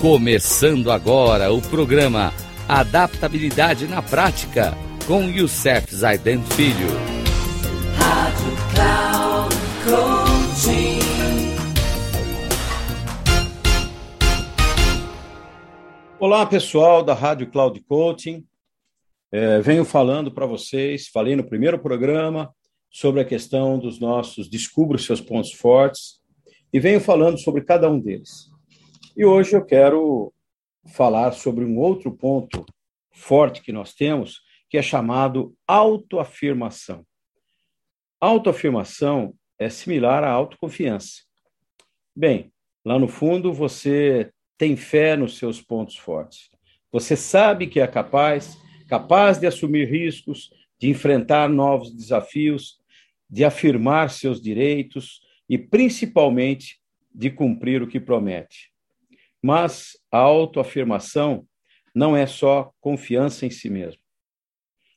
Começando agora o programa Adaptabilidade na Prática com Youssef Zaiden Filho. Rádio Cloud Coaching. Olá, pessoal da Rádio Cloud Coaching. É, venho falando para vocês, falei no primeiro programa sobre a questão dos nossos descubra os seus pontos fortes e venho falando sobre cada um deles. E hoje eu quero falar sobre um outro ponto forte que nós temos, que é chamado autoafirmação. Autoafirmação é similar à autoconfiança. Bem, lá no fundo você tem fé nos seus pontos fortes. Você sabe que é capaz, capaz de assumir riscos, de enfrentar novos desafios, de afirmar seus direitos e principalmente de cumprir o que promete. Mas a autoafirmação não é só confiança em si mesmo.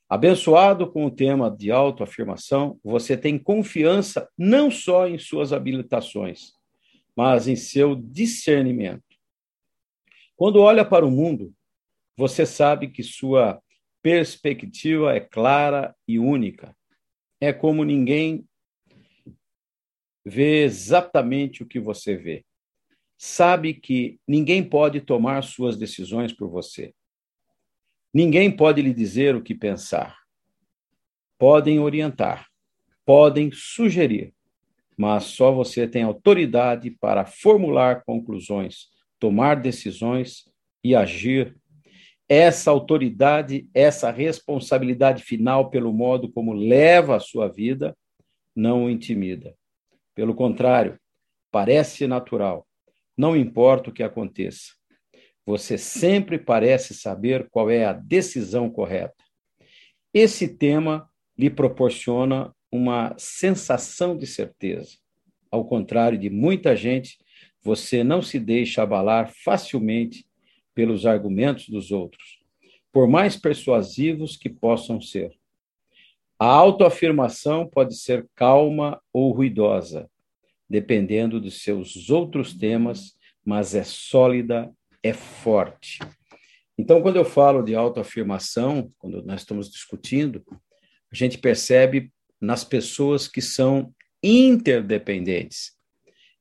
Abençoado com o tema de autoafirmação, você tem confiança não só em suas habilitações, mas em seu discernimento. Quando olha para o mundo, você sabe que sua perspectiva é clara e única. É como ninguém vê exatamente o que você vê sabe que ninguém pode tomar suas decisões por você. Ninguém pode lhe dizer o que pensar. Podem orientar, podem sugerir, mas só você tem autoridade para formular conclusões, tomar decisões e agir. Essa autoridade, essa responsabilidade final pelo modo como leva a sua vida, não o intimida. Pelo contrário, parece natural não importa o que aconteça. Você sempre parece saber qual é a decisão correta. Esse tema lhe proporciona uma sensação de certeza. Ao contrário de muita gente, você não se deixa abalar facilmente pelos argumentos dos outros, por mais persuasivos que possam ser. A autoafirmação pode ser calma ou ruidosa, dependendo dos seus outros temas, mas é sólida, é forte. Então, quando eu falo de autoafirmação, quando nós estamos discutindo, a gente percebe nas pessoas que são interdependentes.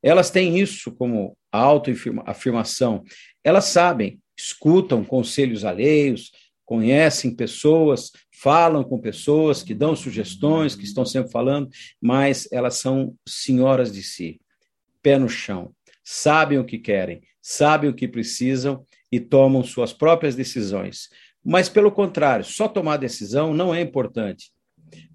Elas têm isso como autoafirmação. Elas sabem, escutam conselhos alheios, conhecem pessoas, falam com pessoas que dão sugestões, que estão sempre falando, mas elas são senhoras de si, pé no chão, sabem o que querem, sabem o que precisam e tomam suas próprias decisões. Mas, pelo contrário, só tomar decisão não é importante,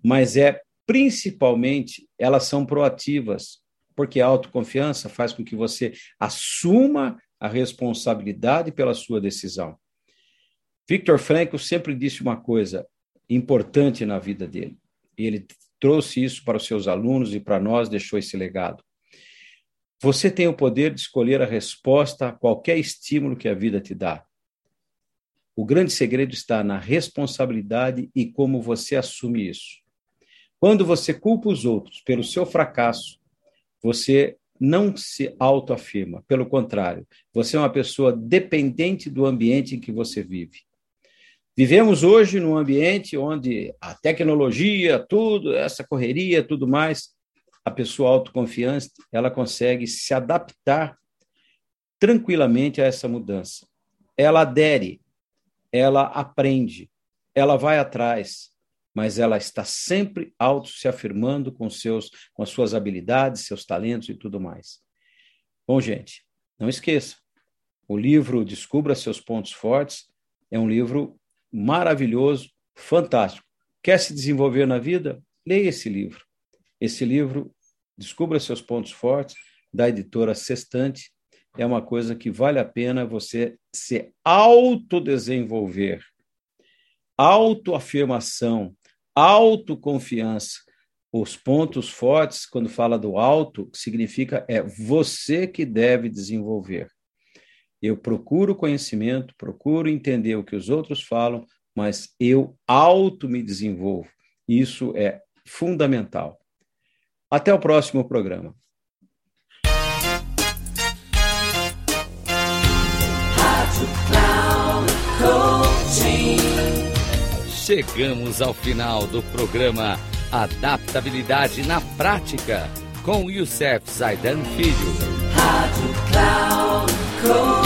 mas é principalmente elas são proativas, porque a autoconfiança faz com que você assuma a responsabilidade pela sua decisão. Victor Frankl sempre disse uma coisa importante na vida dele. E ele trouxe isso para os seus alunos e para nós deixou esse legado. Você tem o poder de escolher a resposta a qualquer estímulo que a vida te dá. O grande segredo está na responsabilidade e como você assume isso. Quando você culpa os outros pelo seu fracasso, você não se autoafirma. Pelo contrário, você é uma pessoa dependente do ambiente em que você vive. Vivemos hoje num ambiente onde a tecnologia, tudo, essa correria, tudo mais, a pessoa autoconfiante, ela consegue se adaptar tranquilamente a essa mudança. Ela adere, ela aprende, ela vai atrás, mas ela está sempre auto se afirmando com seus com as suas habilidades, seus talentos e tudo mais. Bom, gente, não esqueça. O livro Descubra seus pontos fortes é um livro maravilhoso, fantástico. Quer se desenvolver na vida? Leia esse livro. Esse livro, Descubra Seus Pontos Fortes, da editora Sextante, é uma coisa que vale a pena você se autodesenvolver. Autoafirmação, autoconfiança. Os pontos fortes, quando fala do alto, significa é você que deve desenvolver. Eu procuro conhecimento, procuro entender o que os outros falam, mas eu auto me desenvolvo. Isso é fundamental. Até o próximo programa. Chegamos ao final do programa Adaptabilidade na Prática com Youssef Zaidan Filho. Rádio Cloud Coaching.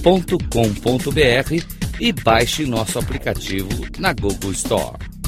radio.cloudcoaching.com.br e baixe nosso aplicativo na Google Store.